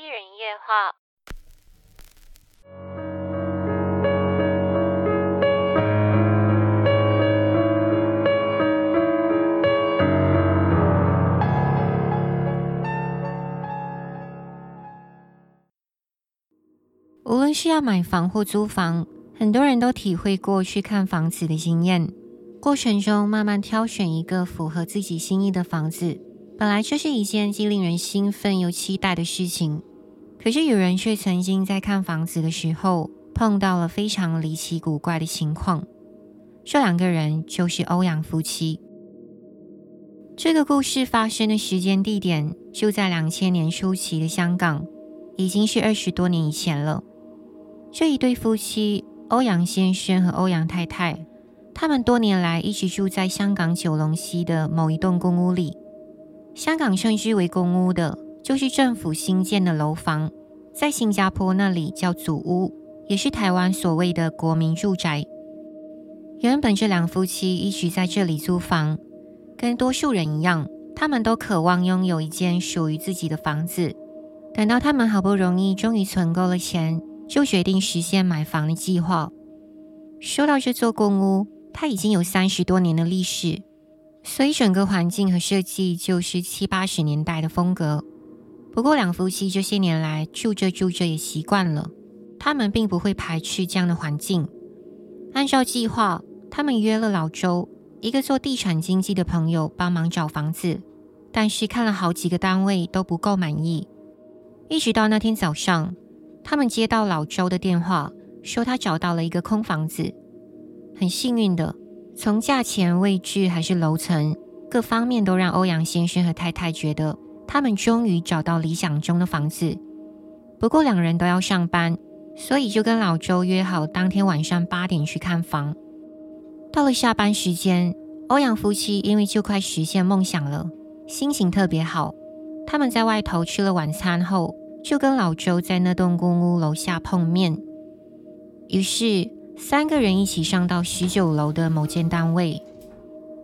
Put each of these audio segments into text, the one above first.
一人夜话。无论是要买房或租房，很多人都体会过去看房子的经验。过程中慢慢挑选一个符合自己心意的房子，本来就是一件既令人兴奋又期待的事情。可是有人却曾经在看房子的时候碰到了非常离奇古怪的情况。这两个人就是欧阳夫妻。这个故事发生的时间地点就在两千年初期的香港，已经是二十多年以前了。这一对夫妻，欧阳先生和欧阳太太。他们多年来一直住在香港九龙西的某一栋公屋里。香港称之为公屋的，就是政府新建的楼房，在新加坡那里叫祖屋，也是台湾所谓的国民住宅。原本这两夫妻一直在这里租房，跟多数人一样，他们都渴望拥有一间属于自己的房子。等到他们好不容易终于存够了钱，就决定实现买房的计划。说到这座公屋，它已经有三十多年的历史，所以整个环境和设计就是七八十年代的风格。不过，两夫妻这些年来住着住着也习惯了，他们并不会排斥这样的环境。按照计划，他们约了老周，一个做地产经纪的朋友帮忙找房子，但是看了好几个单位都不够满意。一直到那天早上，他们接到老周的电话，说他找到了一个空房子。很幸运的，从价钱、位置还是楼层各方面，都让欧阳先生和太太觉得他们终于找到理想中的房子。不过两人都要上班，所以就跟老周约好当天晚上八点去看房。到了下班时间，欧阳夫妻因为就快实现梦想了，心情特别好。他们在外头吃了晚餐后，就跟老周在那栋公屋楼下碰面。于是。三个人一起上到十九楼的某间单位，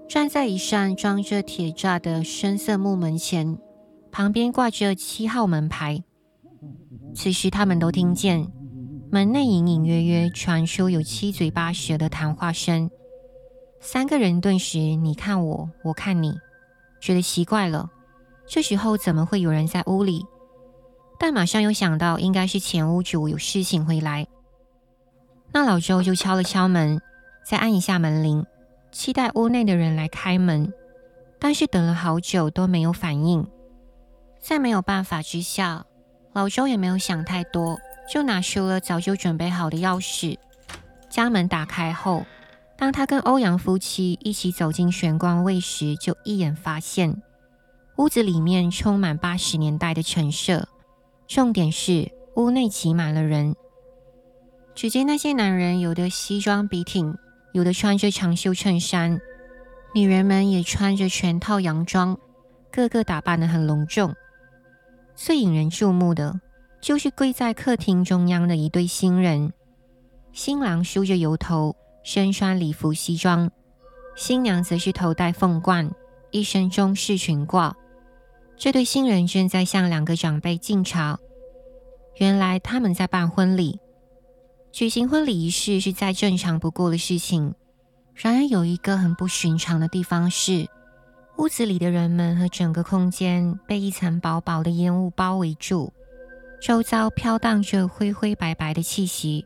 站在一扇装着铁栅的深色木门前，旁边挂着七号门牌。此时，他们都听见门内隐隐约约传出有七嘴八舌的谈话声。三个人顿时你看我，我看你，觉得奇怪了。这时候怎么会有人在屋里？但马上又想到，应该是前屋主有事情回来。那老周就敲了敲门，再按一下门铃，期待屋内的人来开门。但是等了好久都没有反应。在没有办法之下，老周也没有想太多，就拿出了早就准备好的钥匙，将门打开后，当他跟欧阳夫妻一起走进玄关位时，就一眼发现屋子里面充满八十年代的陈设，重点是屋内挤满了人。只见那些男人有的西装笔挺，有的穿着长袖衬衫，女人们也穿着全套洋装，个个打扮得很隆重。最引人注目的，就是跪在客厅中央的一对新人。新郎梳着油头，身穿礼服西装；新娘则是头戴凤冠，一身中式裙褂。这对新人正在向两个长辈敬茶。原来他们在办婚礼。举行婚礼仪式是再正常不过的事情，然而有一个很不寻常的地方是，屋子里的人们和整个空间被一层薄薄的烟雾包围住，周遭飘荡着灰灰白白的气息。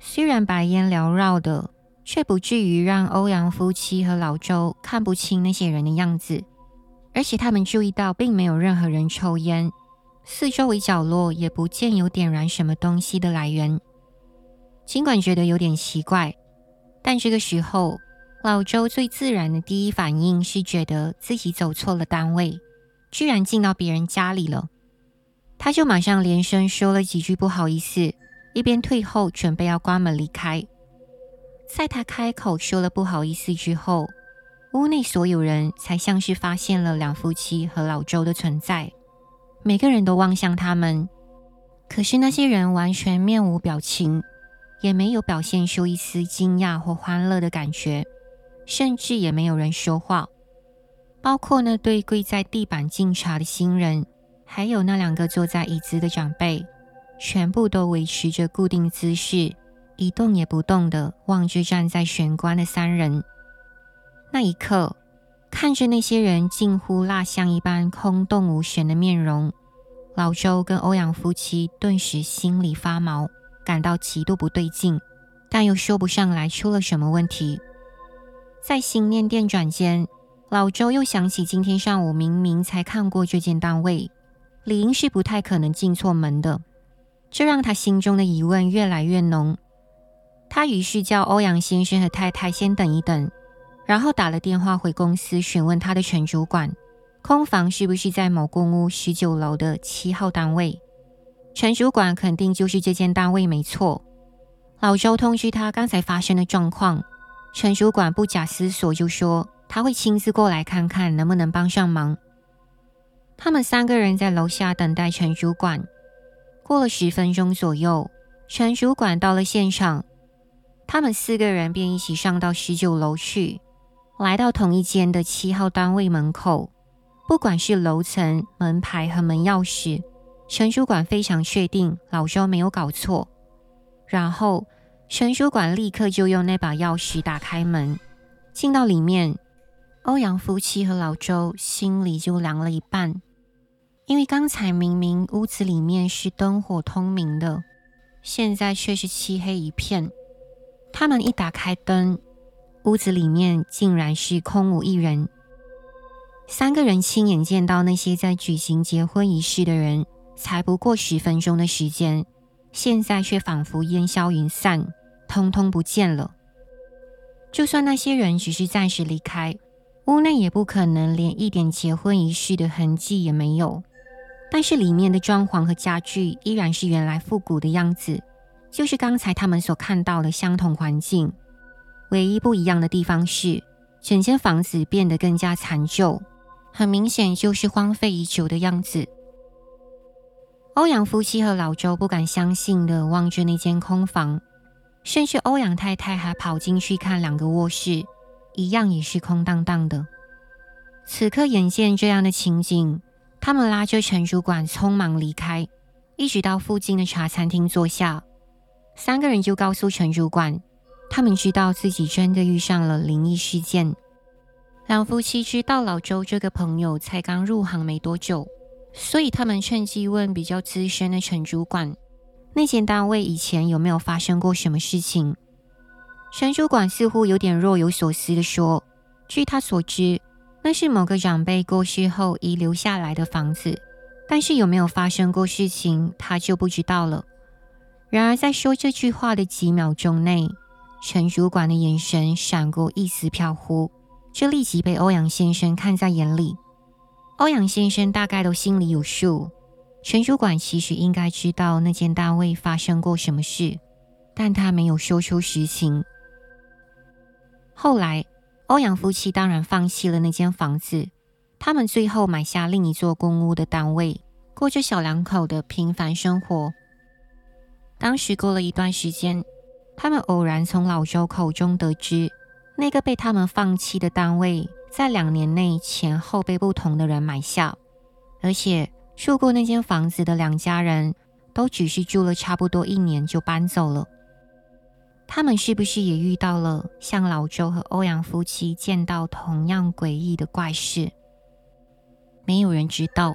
虽然白烟缭绕的，却不至于让欧阳夫妻和老周看不清那些人的样子，而且他们注意到并没有任何人抽烟，四周围角落也不见有点燃什么东西的来源。尽管觉得有点奇怪，但这个时候，老周最自然的第一反应是觉得自己走错了单位，居然进到别人家里了。他就马上连声说了几句不好意思，一边退后准备要关门离开。在他开口说了不好意思之后，屋内所有人才像是发现了两夫妻和老周的存在，每个人都望向他们，可是那些人完全面无表情。也没有表现出一丝惊讶或欢乐的感觉，甚至也没有人说话，包括那对跪在地板敬茶的新人，还有那两个坐在椅子的长辈，全部都维持着固定姿势，一动也不动的望着站在玄关的三人。那一刻，看着那些人近乎蜡像一般空洞无神的面容，老周跟欧阳夫妻顿时心里发毛，感到极度不对劲，但又说不上来出了什么问题。在心念电转间，老周又想起今天上午明明才看过这间单位。理应是不太可能进错门的，这让他心中的疑问越来越浓。他于是叫欧阳先生和太太先等一等，然后打了电话回公司询问他的陈主管，空房是不是在某公屋十九楼的七号单位。陈主管肯定就是这间单位没错。老周通知他刚才发生的状况，陈主管不假思索就说他会亲自过来看看能不能帮上忙。他们三个人在楼下等待陈主管。过了十分钟左右，陈主管到了现场，他们四个人便一起上到十九楼去，来到同一间的七号单位门口。不管是楼层、门牌和门钥匙，陈主管非常确定老周没有搞错。然后，陈主管立刻就用那把钥匙打开门，进到里面。欧阳夫妻和老周心里就凉了一半。因为刚才明明屋子里面是灯火通明的，现在却是漆黑一片。他们一打开灯，屋子里面竟然是空无一人。三个人亲眼见到那些在举行结婚仪式的人，才不过十分钟的时间，现在却仿佛烟消云散，通通不见了。就算那些人只是暂时离开，屋内也不可能连一点结婚仪式的痕迹也没有。但是里面的装潢和家具依然是原来复古的样子，就是刚才他们所看到的相同环境。唯一不一样的地方是，整间房子变得更加残旧，很明显就是荒废已久的样子。欧阳夫妻和老周不敢相信地望着那间空房，甚至欧阳太太还跑进去看两个卧室，一样也是空荡荡的。此刻眼见这样的情景。他们拉着陈主管匆忙离开，一直到附近的茶餐厅坐下。三个人就告诉陈主管，他们知道自己真的遇上了灵异事件。两夫妻知道老周这个朋友才刚入行没多久，所以他们趁机问比较资深的陈主管，那间单位以前有没有发生过什么事情。陈主管似乎有点若有所思地说：“据他所知。”那是某个长辈过世后遗留下来的房子，但是有没有发生过事情，他就不知道了。然而，在说这句话的几秒钟内，陈主管的眼神闪过一丝飘忽，这立即被欧阳先生看在眼里。欧阳先生大概都心里有数，陈主管其实应该知道那间单位发生过什么事，但他没有说出实情。后来。欧阳夫妻当然放弃了那间房子，他们最后买下另一座公屋的单位，过着小两口的平凡生活。当时过了一段时间，他们偶然从老周口中得知，那个被他们放弃的单位，在两年内前后被不同的人买下，而且住过那间房子的两家人都只是住了差不多一年就搬走了。他们是不是也遇到了像老周和欧阳夫妻见到同样诡异的怪事？没有人知道。